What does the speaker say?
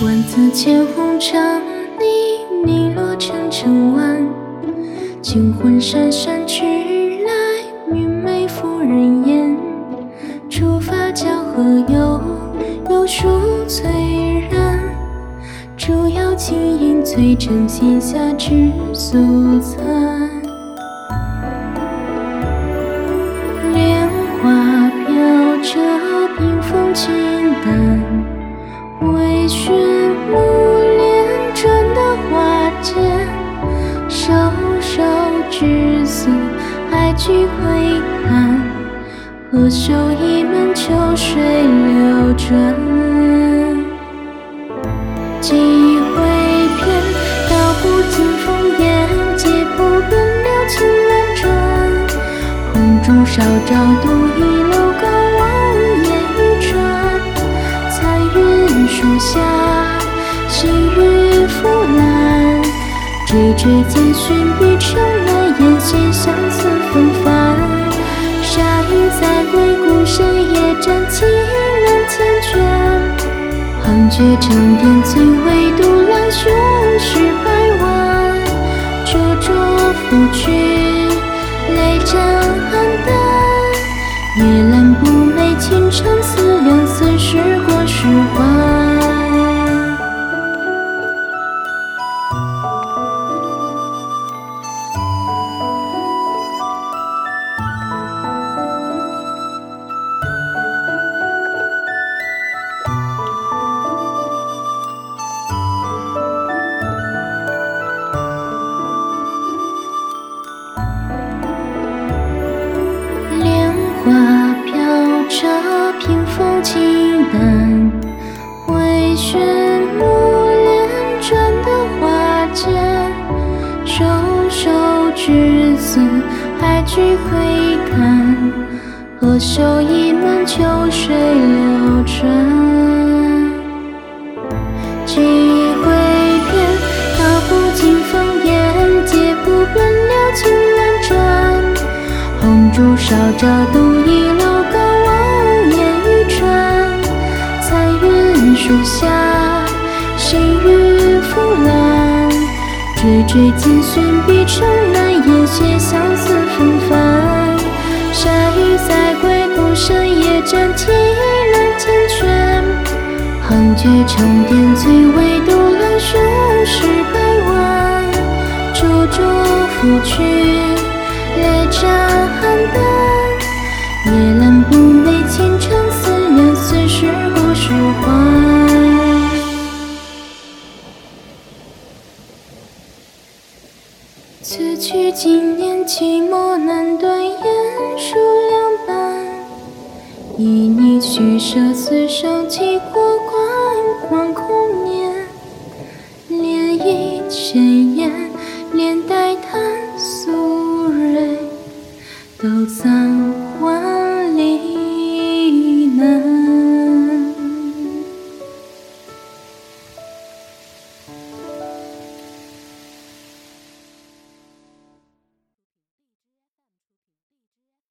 万紫千红尘里，你落成尘晚。金魂姗姗去来，云眉拂人眼。初发江河游，有树翠然。竹摇清影，翠城西下知素残。莲花飘着屏风轻淡，瘦之色还具回看，何首一门秋水流转。几回片，道不尽风烟，皆不奔流情难转。红烛烧照独倚楼高望眼欲穿。彩云树下，细雨拂槛。追追渐寻碧城归，孤身夜战情难缱绻。横绝长天，最为独揽雄诗百万。灼灼拂去，淡，微醺木帘转的花间，瘦瘦之色还具回看，何首一门秋水流转。几回片，道不尽烽烟，皆不奔流情难转。红烛烧照度一树下，细雨拂槛。追追渐寻碧城南，烟斜相思纷纷。沙雨在归，孤身夜战情人缱绻。横绝长天，最为独揽雄诗百万。灼灼拂去，去经年，寂寞难断。烟树两半，依你虚设。厮守几过，关广空念涟漪，尘烟连带叹，素蕊都葬万里难。